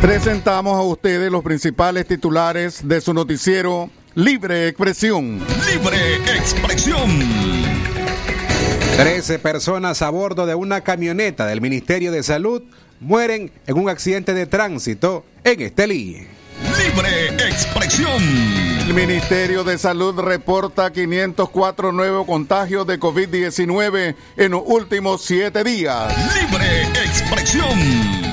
Presentamos a ustedes los principales titulares de su noticiero Libre Expresión. Libre Expresión. Trece personas a bordo de una camioneta del Ministerio de Salud mueren en un accidente de tránsito en Estelí. Libre Expresión. El Ministerio de Salud reporta 504 nuevos contagios de COVID-19 en los últimos siete días. Libre Expresión.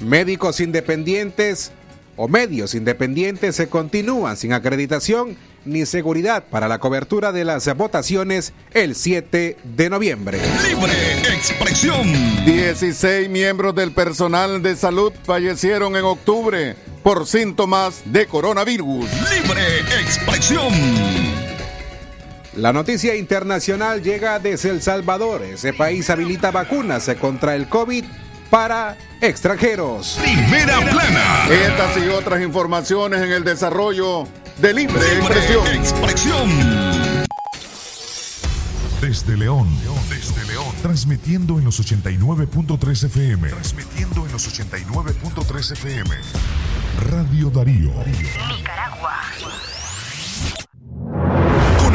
Médicos independientes o medios independientes se continúan sin acreditación ni seguridad para la cobertura de las votaciones el 7 de noviembre. Libre Expresión. 16 miembros del personal de salud fallecieron en octubre por síntomas de coronavirus. Libre Expresión. La noticia internacional llega desde El Salvador. Ese país habilita vacunas contra el COVID para extranjeros. Primera plana. Estas y otras informaciones en el desarrollo de Libre, Libre Expresión. Expresión. Desde León, desde León, transmitiendo en los 89.3 FM. Transmitiendo en los 89.3 FM. Radio Darío. Con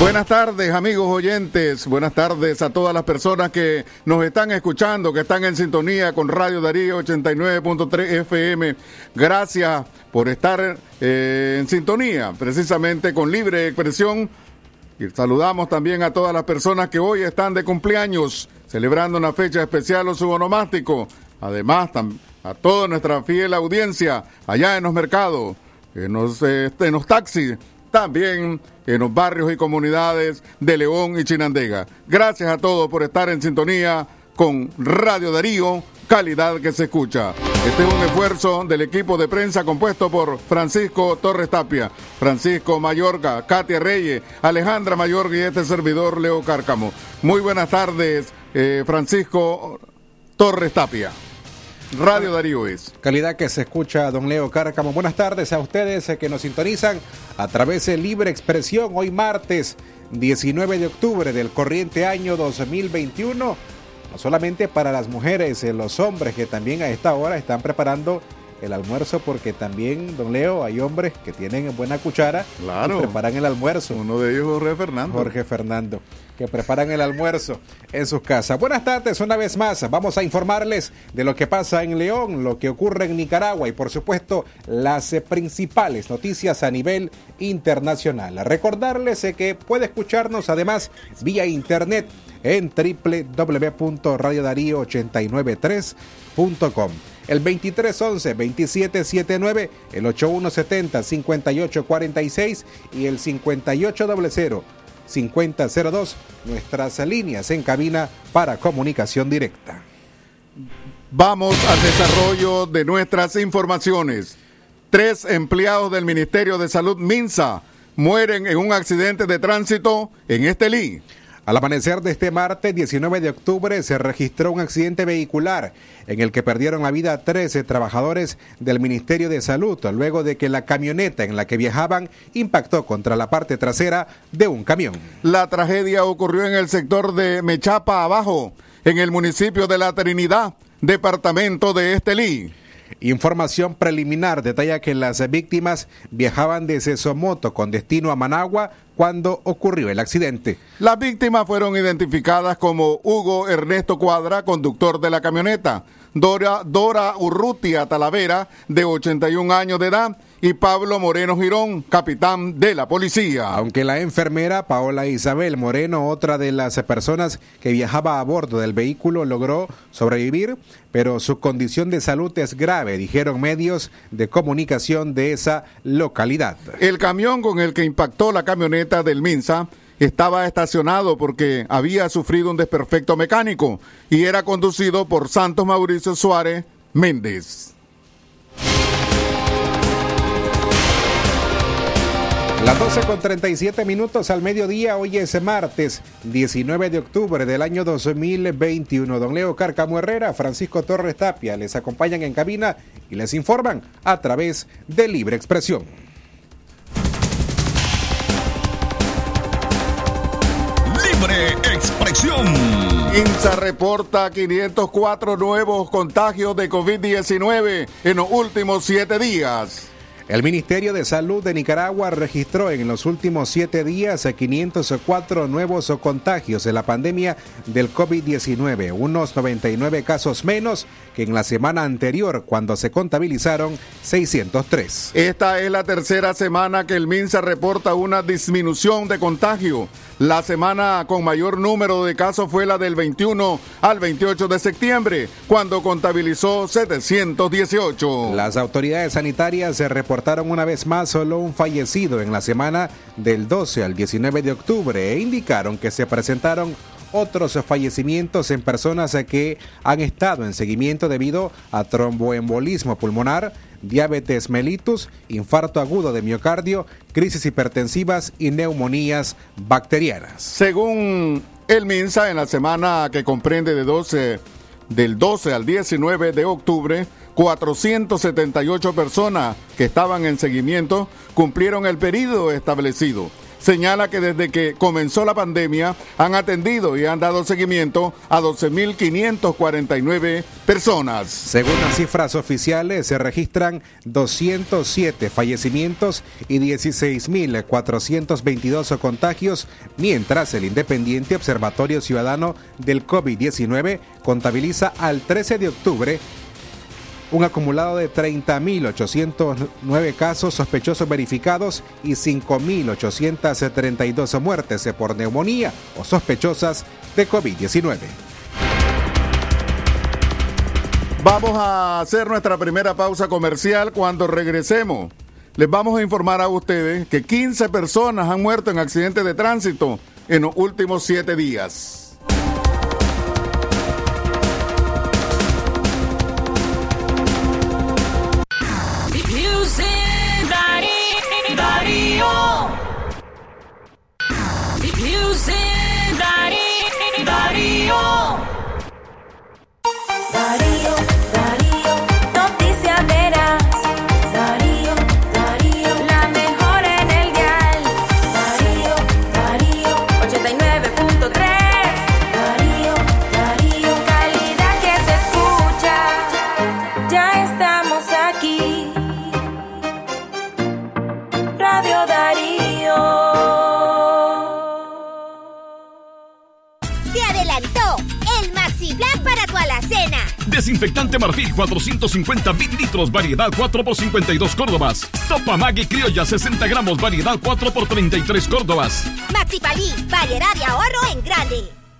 Buenas tardes, amigos oyentes. Buenas tardes a todas las personas que nos están escuchando, que están en sintonía con Radio Darío 89.3 FM. Gracias por estar eh, en sintonía, precisamente con Libre Expresión. Y saludamos también a todas las personas que hoy están de cumpleaños, celebrando una fecha especial o su onomástico. Además, a toda nuestra fiel audiencia allá en los mercados, en los, en los taxis, también en los barrios y comunidades de León y Chinandega. Gracias a todos por estar en sintonía con Radio Darío, calidad que se escucha. Este es un esfuerzo del equipo de prensa compuesto por Francisco Torres Tapia, Francisco Mayorga, Katia Reyes, Alejandra Mayorga y este servidor Leo Cárcamo. Muy buenas tardes, eh, Francisco Torres Tapia. Radio Darío es. Calidad que se escucha, don Leo Cárcamo. Buenas tardes a ustedes eh, que nos sintonizan a través de Libre Expresión hoy martes 19 de octubre del corriente año 2021. No solamente para las mujeres, eh, los hombres que también a esta hora están preparando el almuerzo porque también, don Leo, hay hombres que tienen buena cuchara Claro. y preparan el almuerzo. Uno de ellos, Jorge Fernando. Jorge Fernando, que preparan el almuerzo en sus casas. Buenas tardes, una vez más. Vamos a informarles de lo que pasa en León, lo que ocurre en Nicaragua y, por supuesto, las principales noticias a nivel internacional. Recordarles eh, que puede escucharnos además vía internet en www.radiodarío893.com. El 2311-2779, el 8170-5846 y el 5800 5002, nuestras líneas en cabina para comunicación directa. Vamos al desarrollo de nuestras informaciones. Tres empleados del Ministerio de Salud Minsa mueren en un accidente de tránsito en Estelí. Al amanecer de este martes 19 de octubre se registró un accidente vehicular en el que perdieron la vida 13 trabajadores del Ministerio de Salud luego de que la camioneta en la que viajaban impactó contra la parte trasera de un camión. La tragedia ocurrió en el sector de Mechapa Abajo, en el municipio de La Trinidad, departamento de Estelí. Información preliminar detalla que las víctimas viajaban desde Somoto con destino a Managua cuando ocurrió el accidente. Las víctimas fueron identificadas como Hugo Ernesto Cuadra, conductor de la camioneta, Dora, Dora Urrutia Talavera, de 81 años de edad, y Pablo Moreno Girón, capitán de la policía. Aunque la enfermera Paola Isabel Moreno, otra de las personas que viajaba a bordo del vehículo, logró sobrevivir, pero su condición de salud es grave, dijeron medios de comunicación de esa localidad. El camión con el que impactó la camioneta del Minsa estaba estacionado porque había sufrido un desperfecto mecánico y era conducido por Santos Mauricio Suárez Méndez. Las 12 con 37 minutos al mediodía, hoy es martes 19 de octubre del año 2021. Don Leo Carcamo Herrera, Francisco Torres Tapia les acompañan en cabina y les informan a través de Libre Expresión. Expresión. INSA reporta 504 nuevos contagios de COVID-19 en los últimos siete días. El Ministerio de Salud de Nicaragua registró en los últimos siete días 504 nuevos contagios de la pandemia del COVID-19, unos 99 casos menos que en la semana anterior cuando se contabilizaron 603. Esta es la tercera semana que el MINSA reporta una disminución de contagio. La semana con mayor número de casos fue la del 21 al 28 de septiembre, cuando contabilizó 718. Las autoridades sanitarias se reportaron una vez más solo un fallecido en la semana del 12 al 19 de octubre e indicaron que se presentaron otros fallecimientos en personas que han estado en seguimiento debido a tromboembolismo pulmonar, diabetes mellitus, infarto agudo de miocardio, crisis hipertensivas y neumonías bacterianas. Según el MINSA, en la semana que comprende de 12, del 12 al 19 de octubre, 478 personas que estaban en seguimiento cumplieron el periodo establecido señala que desde que comenzó la pandemia han atendido y han dado seguimiento a 12.549 personas. Según las cifras oficiales, se registran 207 fallecimientos y 16.422 contagios, mientras el Independiente Observatorio Ciudadano del COVID-19 contabiliza al 13 de octubre un acumulado de 30.809 casos sospechosos verificados y 5.832 muertes por neumonía o sospechosas de COVID-19. Vamos a hacer nuestra primera pausa comercial cuando regresemos. Les vamos a informar a ustedes que 15 personas han muerto en accidentes de tránsito en los últimos siete días. Marfil 450 litros, variedad 4 por 52 Córdobas. Sopa Maggi Criolla 60 gramos, variedad 4 por 33 Córdobas. Maxi Palí, variedad de ahorro en grande.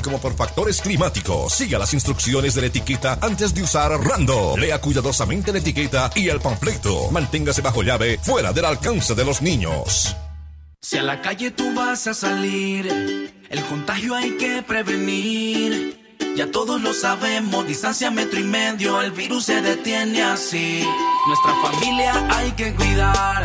como por factores climáticos. Siga las instrucciones de la etiqueta antes de usar Rando. Lea cuidadosamente la etiqueta y el panfleto. Manténgase bajo llave, fuera del alcance de los niños. Si a la calle tú vas a salir, el contagio hay que prevenir. Ya todos lo sabemos, distancia metro y medio, el virus se detiene así. Nuestra familia hay que cuidar,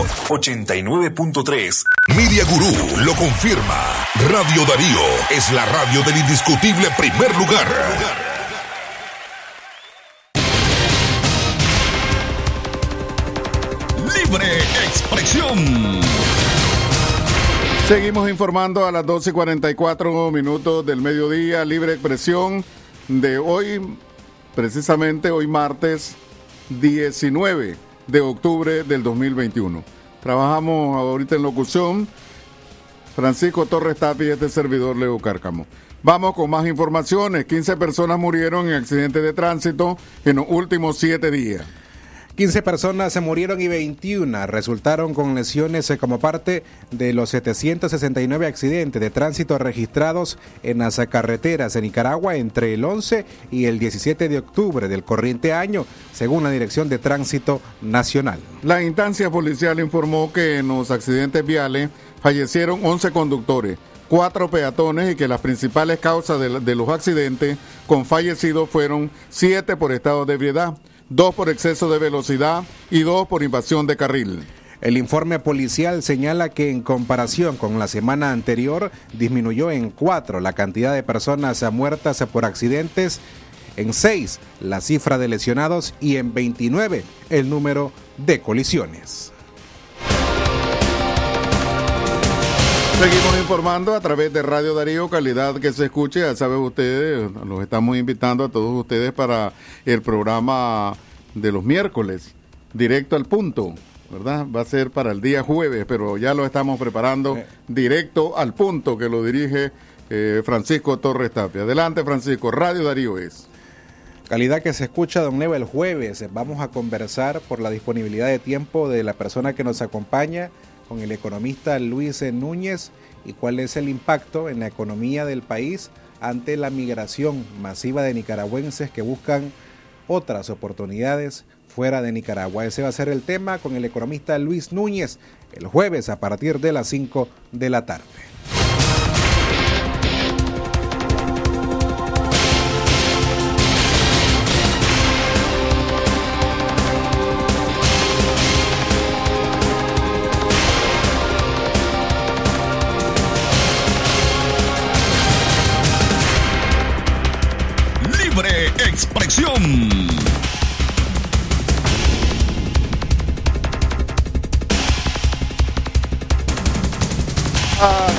Darío 89.3. Media Gurú lo confirma. Radio Darío es la radio del indiscutible primer lugar. Libre expresión. Seguimos informando a las 12 y 44 minutos del mediodía, libre expresión de hoy, precisamente hoy martes 19 de octubre del 2021. Trabajamos ahorita en locución, Francisco Torres Tapi y este servidor Leo Cárcamo. Vamos con más informaciones. 15 personas murieron en accidentes de tránsito en los últimos siete días. 15 personas se murieron y 21 resultaron con lesiones eh, como parte de los 769 accidentes de tránsito registrados en las carreteras de Nicaragua entre el 11 y el 17 de octubre del corriente año, según la Dirección de Tránsito Nacional. La instancia policial informó que en los accidentes viales fallecieron 11 conductores, cuatro peatones y que las principales causas de, los accidentes con fallecidos fueron siete por estado de ebriedad, dos por exceso de velocidad y dos por invasión de carril. El informe policial señala que en comparación con la semana anterior disminuyó en cuatro la cantidad de personas muertas por accidentes, en seis la cifra de lesionados y en 29 el número de colisiones. Seguimos informando a través de Radio Darío, calidad que se escuche, ya saben ustedes, los estamos invitando a todos ustedes para el programa de los miércoles, directo al punto, ¿verdad? Va a ser para el día jueves, pero ya lo estamos preparando directo al punto que lo dirige eh, Francisco Torres Tapia. Adelante Francisco, Radio Darío es. Calidad que se escucha, don Neva, el jueves. Vamos a conversar por la disponibilidad de tiempo de la persona que nos acompaña con el economista Luis Núñez y cuál es el impacto en la economía del país ante la migración masiva de nicaragüenses que buscan otras oportunidades fuera de Nicaragua. Ese va a ser el tema con el economista Luis Núñez el jueves a partir de las 5 de la tarde. A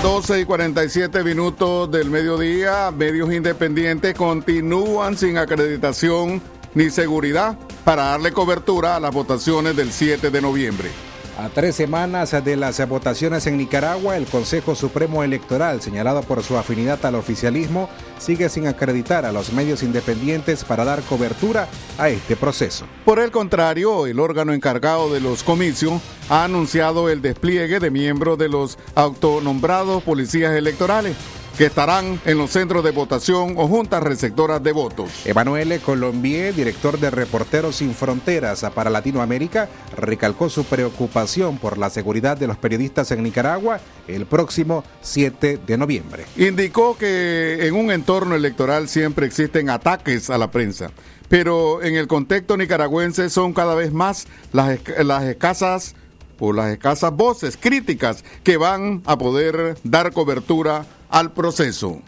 12 y 47 minutos del mediodía, medios independientes continúan sin acreditación ni seguridad para darle cobertura a las votaciones del 7 de noviembre. A tres semanas de las votaciones en Nicaragua, el Consejo Supremo Electoral, señalado por su afinidad al oficialismo, sigue sin acreditar a los medios independientes para dar cobertura a este proceso. Por el contrario, el órgano encargado de los comicios ha anunciado el despliegue de miembros de los autonombrados policías electorales que estarán en los centros de votación o juntas receptoras de votos. Emanuele Colombier, director de Reporteros Sin Fronteras para Latinoamérica, recalcó su preocupación por la seguridad de los periodistas en Nicaragua el próximo 7 de noviembre. Indicó que en un entorno electoral siempre existen ataques a la prensa, pero en el contexto nicaragüense son cada vez más las, las escasas o las escasas voces críticas que van a poder dar cobertura al proceso.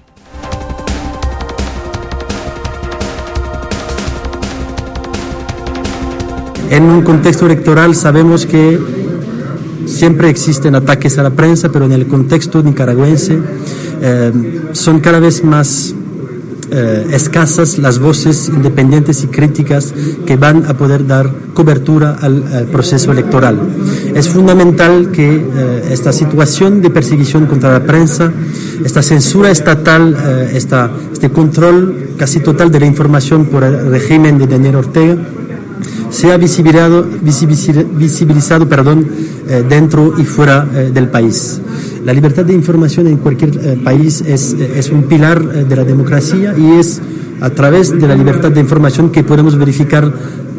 En un contexto electoral sabemos que siempre existen ataques a la prensa, pero en el contexto nicaragüense eh, son cada vez más eh, escasas las voces independientes y críticas que van a poder dar cobertura al, proceso electoral. Es fundamental que eh, esta situación de perseguición contra la prensa, esta censura estatal, eh, esta, este control casi total de la información por el régimen de Daniel Ortega, sea visibilizado, visibilizado, perdón, eh, dentro y fuera eh, del país. La libertad de información en cualquier eh, país es, es, un pilar de la democracia y es a través de la libertad de información que podemos verificar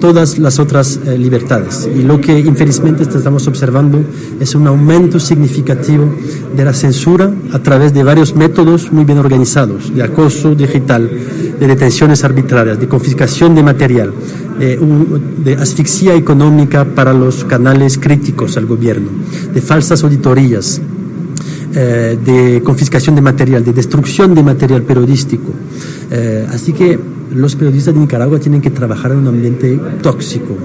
todas las otras eh, libertades. Y lo que infelizmente estamos observando es un aumento significativo de la censura a través de varios métodos muy bien organizados, de acoso digital, de detenciones arbitrarias, de confiscación de material, un, de asfixia económica para los canales críticos al gobierno, de falsas auditorías, eh, de confiscación de material, de destrucción de material periodístico. Eh, así que los periodistas de Nicaragua tienen que trabajar en un ambiente tóxico.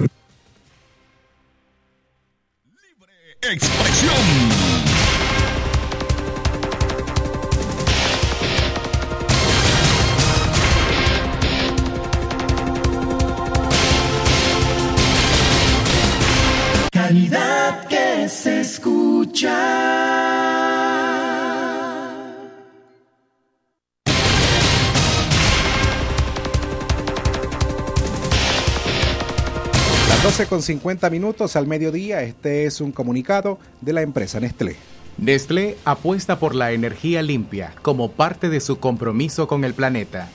Expresión. Que se escucha. Las 12 con 50 minutos al mediodía, este es un comunicado de la empresa Nestlé. Nestlé apuesta por la energía limpia como parte de su compromiso con el planeta.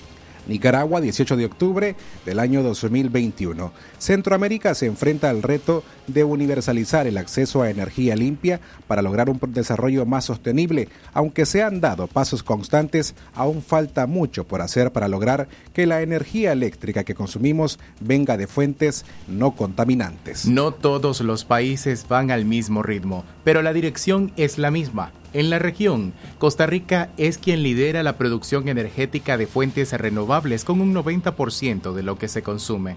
Nicaragua, 18 de octubre del año 2021. Centroamérica se enfrenta al reto de universalizar el acceso a energía limpia para lograr un desarrollo más sostenible. Aunque se han dado pasos constantes, aún falta mucho por hacer para lograr que la energía eléctrica que consumimos venga de fuentes no contaminantes. No todos los países van al mismo ritmo, pero la dirección es la misma. En la región, Costa Rica es quien lidera la producción energética de fuentes renovables con un 90% de lo que se consume.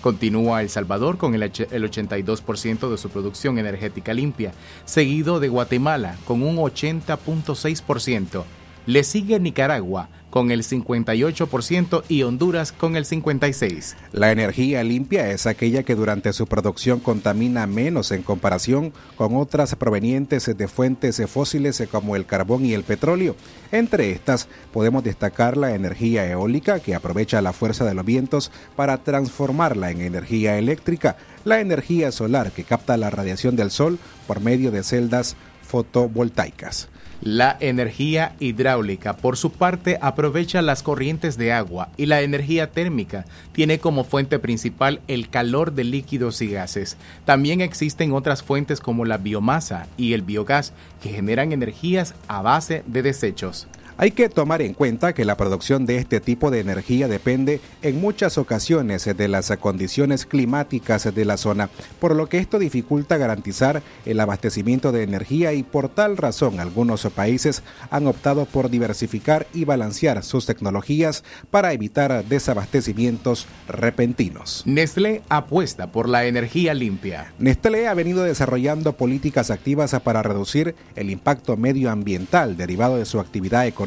Continúa El Salvador con el 82% de su producción energética limpia, seguido de Guatemala con un 80.6%. Le sigue Nicaragua con el 58% y Honduras con el 56%. La energía limpia es aquella que durante su producción contamina menos en comparación con otras provenientes de fuentes fósiles como el carbón y el petróleo. Entre estas podemos destacar la energía eólica que aprovecha la fuerza de los vientos para transformarla en energía eléctrica, la energía solar que capta la radiación del sol por medio de celdas fotovoltaicas. La energía hidráulica, por su parte, aprovecha las corrientes de agua y la energía térmica tiene como fuente principal el calor de líquidos y gases. También existen otras fuentes como la biomasa y el biogás que generan energías a base de desechos. Hay que tomar en cuenta que la producción de este tipo de energía depende en muchas ocasiones de las condiciones climáticas de la zona, por lo que esto dificulta garantizar el abastecimiento de energía y por tal razón algunos países han optado por diversificar y balancear sus tecnologías para evitar desabastecimientos repentinos. Nestlé apuesta por la energía limpia. Nestlé ha venido desarrollando políticas activas para reducir el impacto medioambiental derivado de su actividad económica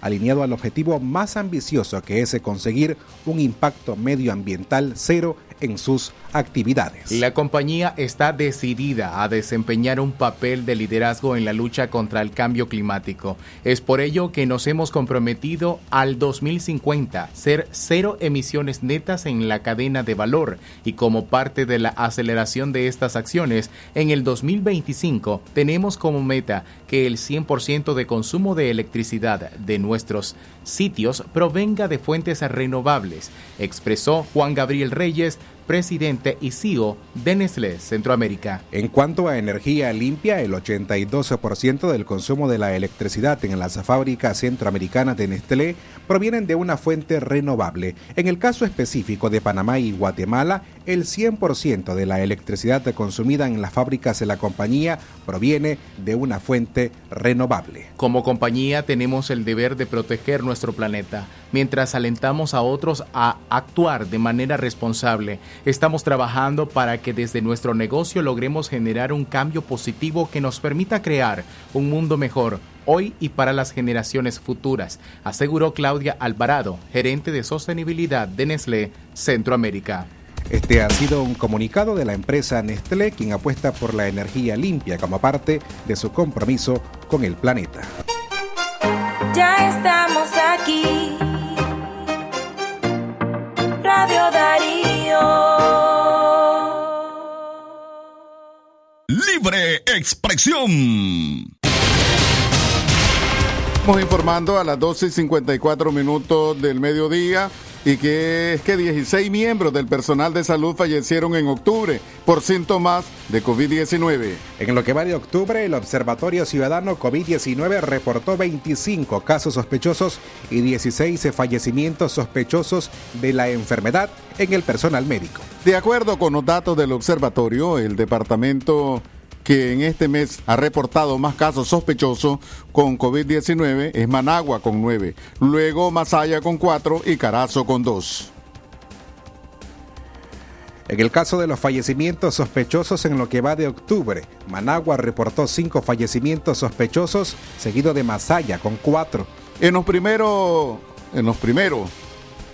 alineado al objetivo más ambicioso que es conseguir un impacto medioambiental cero en sus actividades. La compañía está decidida a desempeñar un papel de liderazgo en la lucha contra el cambio climático. Es por ello que nos hemos comprometido al 2050 ser cero emisiones netas en la cadena de valor y como parte de la aceleración de estas acciones, en el 2025 tenemos como meta el 100% de consumo de electricidad de nuestros sitios provenga de fuentes renovables, expresó Juan Gabriel Reyes, presidente y CEO de Nestlé Centroamérica. En cuanto a energía limpia, el 82% del consumo de la electricidad en las fábricas centroamericanas de Nestlé provienen de una fuente renovable. En el caso específico de Panamá y Guatemala, el 100% de la electricidad consumida en las fábricas de la compañía proviene de una fuente renovable. Como compañía tenemos el deber de proteger nuestro planeta, mientras alentamos a otros a actuar de manera responsable. Estamos trabajando para que desde nuestro negocio logremos generar un cambio positivo que nos permita crear un mundo mejor hoy y para las generaciones futuras, aseguró Claudia Alvarado, gerente de sostenibilidad de Nestlé Centroamérica. Este ha sido un comunicado de la empresa Nestlé, quien apuesta por la energía limpia como parte de su compromiso con el planeta. Ya estamos aquí. Radio Darío. Libre expresión. Estamos informando a las 12 y 54 minutos del mediodía y que es que 16 miembros del personal de salud fallecieron en octubre por síntomas de COVID-19. En lo que va de octubre, el Observatorio Ciudadano COVID-19 reportó 25 casos sospechosos y 16 fallecimientos sospechosos de la enfermedad en el personal médico. De acuerdo con los datos del observatorio, el departamento que en este mes ha reportado más casos sospechosos con COVID-19 es Managua con 9, luego Masaya con 4 y Carazo con 2. En el caso de los fallecimientos sospechosos en lo que va de octubre, Managua reportó 5 fallecimientos sospechosos, seguido de Masaya con 4. En los primeros, en los primeros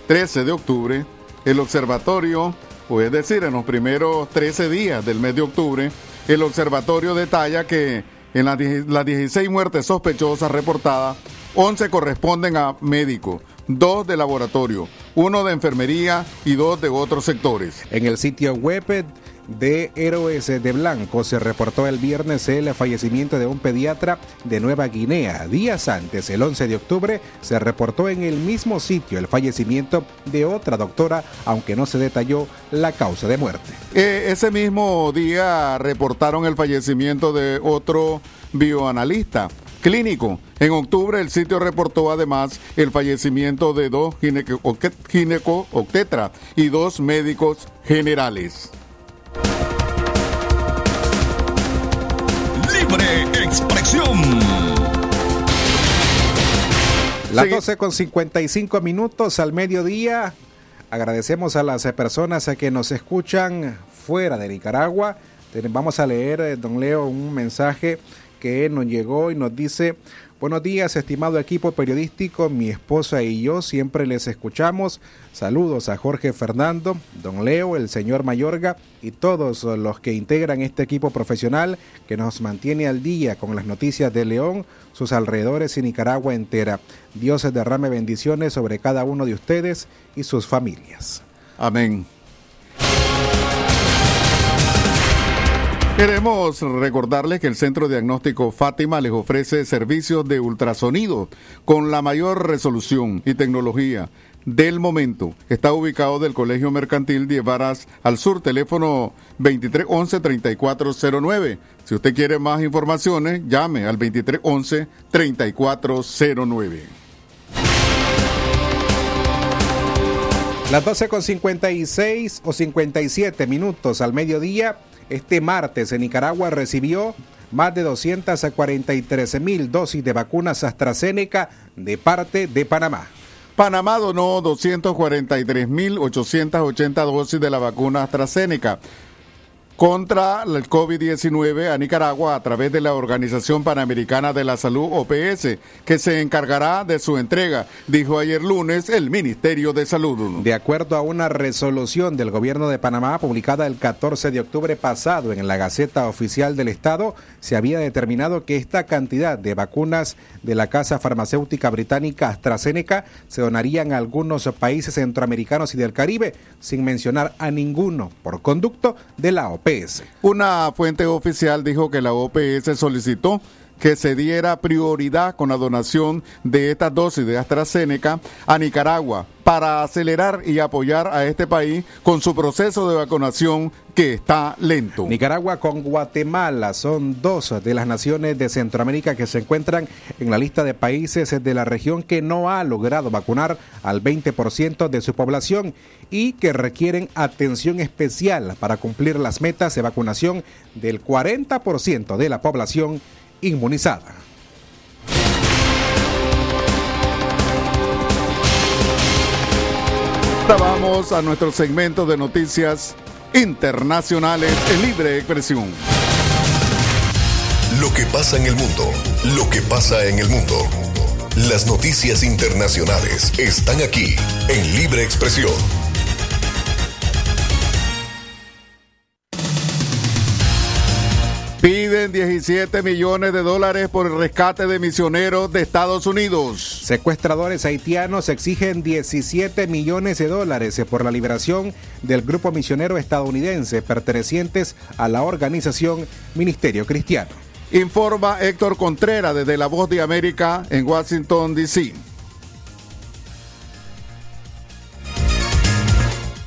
13 de octubre, el observatorio, o es decir, en los primeros 13 días del mes de octubre, el observatorio detalla que en las, die- las 16 muertes sospechosas reportadas, 11 corresponden a médicos, 2 de laboratorio, 1 de enfermería y 2 de otros sectores. En el sitio web de Héroes de Blanco se reportó el viernes el fallecimiento de un pediatra de Nueva Guinea. Días antes, el 11 de octubre, se reportó en el mismo sitio el fallecimiento de otra doctora, aunque no se detalló la causa de muerte. Eh, ese mismo día reportaron el fallecimiento de otro bioanalista clínico. En octubre el sitio reportó además el fallecimiento de dos gineco-obstetra y dos médicos generales. Libre expresión. Las Sí. 12 con 55 minutos al mediodía. Agradecemos a las personas que nos escuchan fuera de Nicaragua. Vamos a leer, eh, don Leo, un mensaje que nos llegó y nos dice, buenos días, estimado equipo periodístico, mi esposa y yo siempre les escuchamos. Saludos a Jorge Fernando, don Leo, el señor Mayorga y todos los que integran este equipo profesional que nos mantiene al día con las noticias de León, sus alrededores y Nicaragua entera. Dios derrame bendiciones sobre cada uno de ustedes y sus familias. Amén. Queremos recordarles que el Centro Diagnóstico Fátima les ofrece servicios de ultrasonido con la mayor resolución y tecnología del momento. Está ubicado del Colegio Mercantil de Varas al sur, teléfono 2311-3409. Si usted quiere más informaciones, llame al 2311-3409. Las 12 con 56 o 57 minutos al mediodía, este martes en Nicaragua recibió más de 243 mil dosis de vacunas AstraZeneca de parte de Panamá. Panamá donó 243.880 dosis de la vacuna AstraZeneca. Contra el COVID-19 a Nicaragua a través de la Organización Panamericana de la Salud, OPS, que se encargará de su entrega, dijo ayer lunes el Ministerio de Salud. De acuerdo a una resolución del gobierno de Panamá publicada el 14 de octubre pasado en la Gaceta Oficial del Estado, se había determinado que esta cantidad de vacunas de la casa farmacéutica británica AstraZeneca se donarían a algunos países centroamericanos y del Caribe, sin mencionar a ninguno por conducto de la OPS. Una fuente oficial dijo que la OPS solicitó que se diera prioridad con la donación de estas dosis de AstraZeneca a Nicaragua para acelerar y apoyar a este país con su proceso de vacunación que está lento. Nicaragua con Guatemala son dos de las naciones de Centroamérica que se encuentran en la lista de países de la región que no ha logrado vacunar al 20% de su población y que requieren atención especial para cumplir las metas de vacunación del 40% de la población inmunizada. Vamos a nuestro segmento de noticias internacionales en libre expresión. Lo que pasa en el mundo, lo que pasa en el mundo. Las noticias internacionales están aquí en libre expresión. Piden 17 millones de dólares por el rescate de misioneros de Estados Unidos. Secuestradores haitianos exigen 17 millones de dólares por la liberación del grupo misionero estadounidense pertenecientes a la organización Ministerio Cristiano. Informa Héctor Contreras desde La Voz de América en Washington, D.C.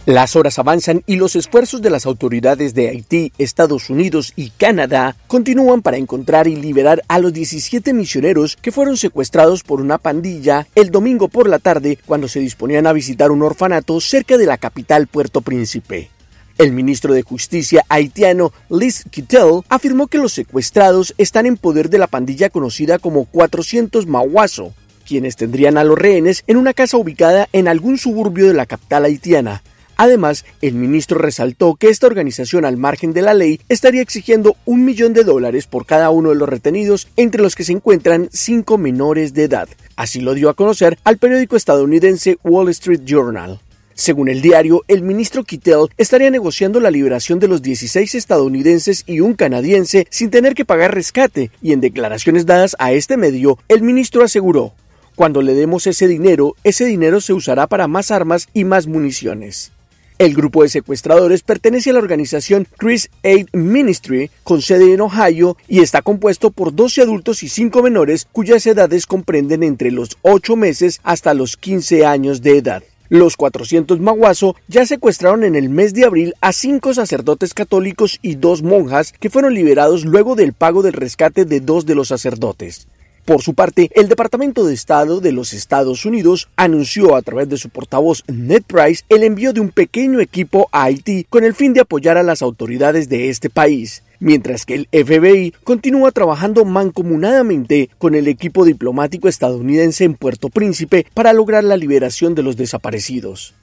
Las horas avanzan y los esfuerzos de las autoridades de Haití, Estados Unidos y Canadá continúan para encontrar y liberar a los 17 misioneros que fueron secuestrados por una pandilla el domingo por la tarde cuando se disponían a visitar un orfanato cerca de la capital Puerto Príncipe. El ministro de Justicia haitiano Liz Kittel afirmó que los secuestrados están en poder de la pandilla conocida como 400 Mahuaso, quienes tendrían a los rehenes en una casa ubicada en algún suburbio de la capital haitiana. Además, el ministro resaltó que esta organización al margen de la ley estaría exigiendo un millón de dólares por cada uno de los retenidos, entre los que se encuentran cinco menores de edad. Así lo dio a conocer al periódico estadounidense Wall Street Journal. Según el diario, el ministro Kittel estaría negociando la liberación de los 16 estadounidenses y un canadiense sin tener que pagar rescate, y en declaraciones dadas a este medio, el ministro aseguró, cuando le demos ese dinero, ese dinero se usará para más armas y más municiones. El grupo de secuestradores pertenece a la organización Chris Aid Ministry, con sede en Ohio, y está compuesto por 12 adultos y 5 menores cuyas edades comprenden entre los 8 meses hasta los 15 años de edad. Los 400 maguazo ya secuestraron en el mes de abril a cinco sacerdotes católicos y dos monjas que fueron liberados luego del pago del rescate de dos de los sacerdotes. Por su parte, el Departamento de Estado de los Estados Unidos anunció a través de su portavoz Ned Price el envío de un pequeño equipo a Haití con el fin de apoyar a las autoridades de este país mientras que el FBI continúa trabajando mancomunadamente con el equipo diplomático estadounidense en Puerto Príncipe para lograr la liberación de los desaparecidos.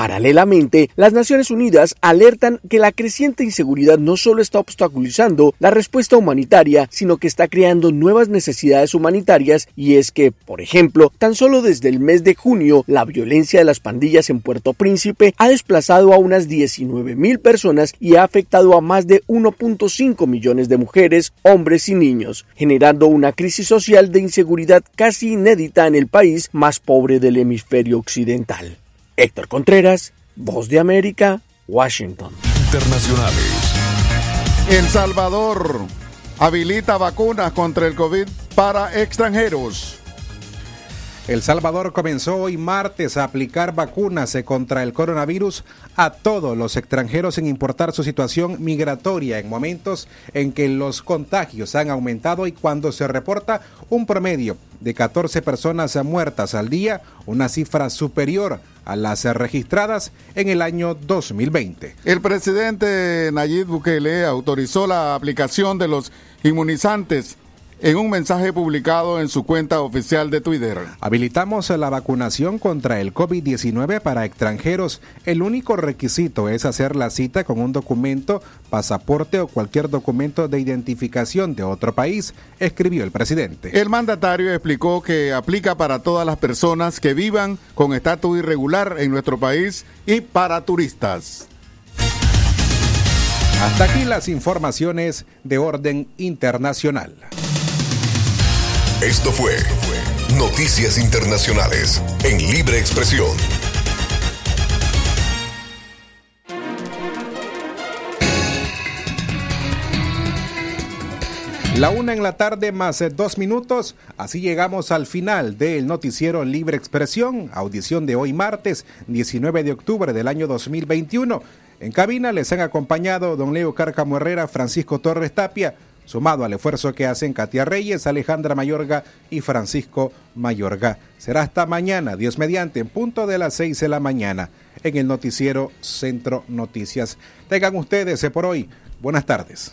Paralelamente, las Naciones Unidas alertan que la creciente inseguridad no solo está obstaculizando la respuesta humanitaria, sino que está creando nuevas necesidades humanitarias y es que, por ejemplo, tan solo desde el mes de junio, la violencia de las pandillas en Puerto Príncipe ha desplazado a unas 19 mil personas y ha afectado a más de 1.5 millones de mujeres, hombres y niños, generando una crisis social de inseguridad casi inédita en el país más pobre del hemisferio occidental. Héctor Contreras, Voz de América, Washington. Internacionales. El Salvador habilita vacunas contra el COVID para extranjeros. El Salvador comenzó hoy martes a aplicar vacunas contra el coronavirus a todos los extranjeros sin importar su situación migratoria en momentos en que los contagios han aumentado y cuando se reporta un promedio de 14 personas muertas al día, una cifra superior a las registradas en el año 2020. El presidente Nayib Bukele autorizó la aplicación de los inmunizantes en un mensaje publicado en su cuenta oficial de Twitter. Habilitamos la vacunación contra el COVID-19 para extranjeros. El único requisito es hacer la cita con un documento, pasaporte o cualquier documento de identificación de otro país, escribió el presidente. El mandatario explicó que aplica para todas las personas que vivan con estatus irregular en nuestro país y para turistas. Hasta aquí las informaciones de orden internacional. Esto fue Noticias Internacionales en Libre Expresión. La una en la tarde más dos minutos. Así llegamos al final del noticiero Libre Expresión, audición de hoy martes 19 de octubre del año 2021. En cabina les han acompañado don Leo Cárcamo Herrera, Francisco Torres Tapia, sumado al esfuerzo que hacen Katia Reyes, Alejandra Mayorga y Francisco Mayorga. Será hasta mañana, Dios mediante, en punto de las seis de la mañana, en el noticiero Centro Noticias. Tengan ustedes por hoy. Buenas tardes